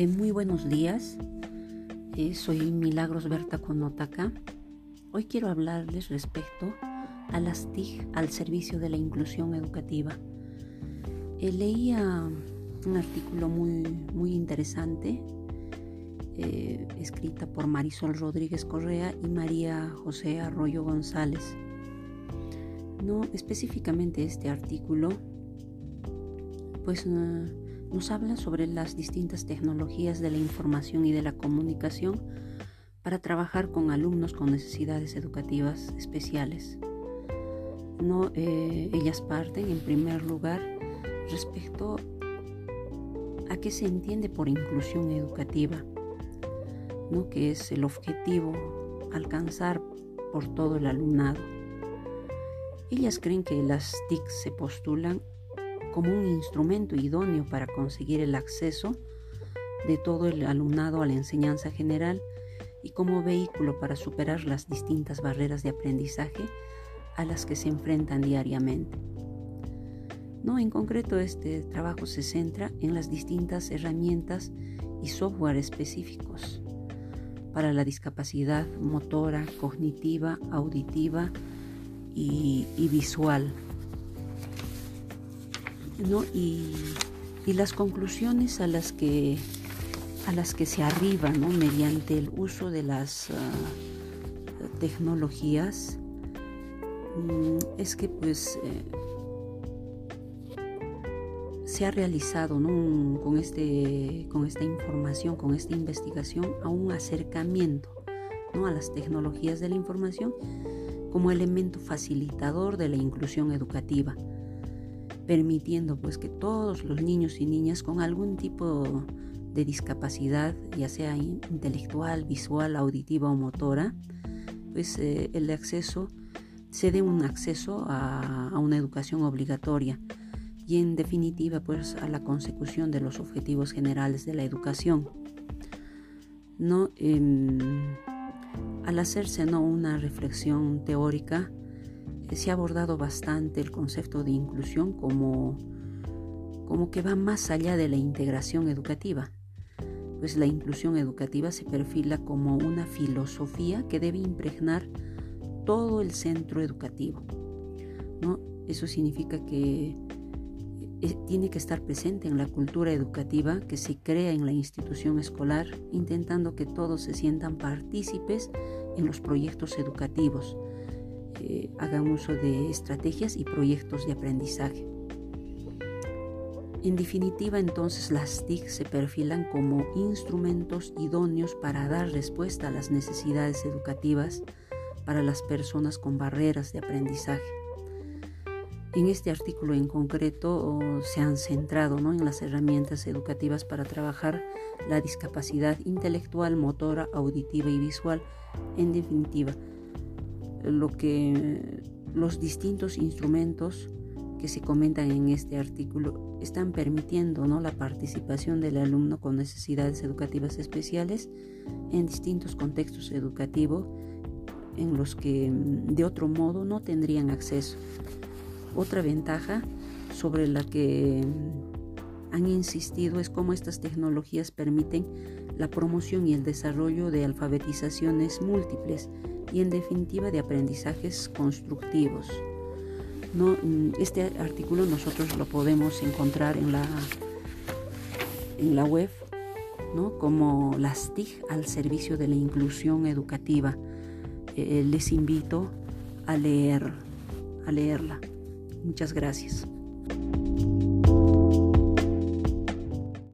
Eh, muy buenos días, eh, soy Milagros Berta Conotaka. Hoy quiero hablarles respecto a las TIC al servicio de la inclusión educativa. Eh, leía un artículo muy, muy interesante escrita por Marisol Rodríguez Correa y María José Arroyo González. No específicamente este artículo, pues nos habla sobre las distintas tecnologías de la información y de la comunicación para trabajar con alumnos con necesidades educativas especiales. No, eh, ellas parten en primer lugar respecto a qué se entiende por inclusión educativa, ¿no? que es el objetivo alcanzar por todo el alumnado. Ellas creen que las TIC se postulan como un instrumento idóneo para conseguir el acceso de todo el alumnado a la enseñanza general y como vehículo para superar las distintas barreras de aprendizaje a las que se enfrentan diariamente. No, en concreto este trabajo se centra en las distintas herramientas y software específicos para la discapacidad motora, cognitiva, auditiva y, y visual y, las conclusiones a las que, a las que se arriba mediante el uso de las ah, tecnologías mm, es que pues eh, se ha realizado con, este, con esta información, con esta investigación, a un acercamiento ¿no? a las tecnologías de la información como elemento facilitador de la inclusión educativa permitiendo pues que todos los niños y niñas con algún tipo de discapacidad, ya sea intelectual, visual, auditiva o motora, pues eh, el acceso se dé un acceso a, una educación obligatoria y en definitiva pues a la consecución de los objetivos generales de la educación. No, em, al hacerse ¿no? una reflexión teórica se ha abordado bastante el concepto de inclusión como, como que va más allá de la integración educativa, pues la inclusión educativa se perfila como una filosofía que debe impregnar todo el centro educativo. ¿no? Eso significa que eh, tiene que estar presente en la cultura educativa que se crea en la institución escolar, intentando que todos se sientan partícipes en los proyectos educativos, hagan uso de estrategias y proyectos de aprendizaje. En definitiva, entonces las TIC se perfilan como instrumentos idóneos para dar respuesta a las necesidades educativas para las personas con barreras de aprendizaje. En este artículo en concreto se han centrado en las herramientas educativas para trabajar la discapacidad intelectual, motora, auditiva y visual. En definitiva, lo que los distintos instrumentos que se comentan en este artículo están permitiendo ¿no? la participación del alumno con necesidades educativas especiales en distintos contextos educativos en los que mm, de otro modo no tendrían acceso. Otra ventaja sobre la que mm, han insistido es cómo estas tecnologías permiten la promoción y el desarrollo de alfabetizaciones múltiples y en definitiva de aprendizajes constructivos. Mm, este artículo nosotros lo podemos encontrar en la, en la web ¿no? como las TIC al servicio de la inclusión educativa. Eh, les invito a leer, a leerla. Muchas gracias.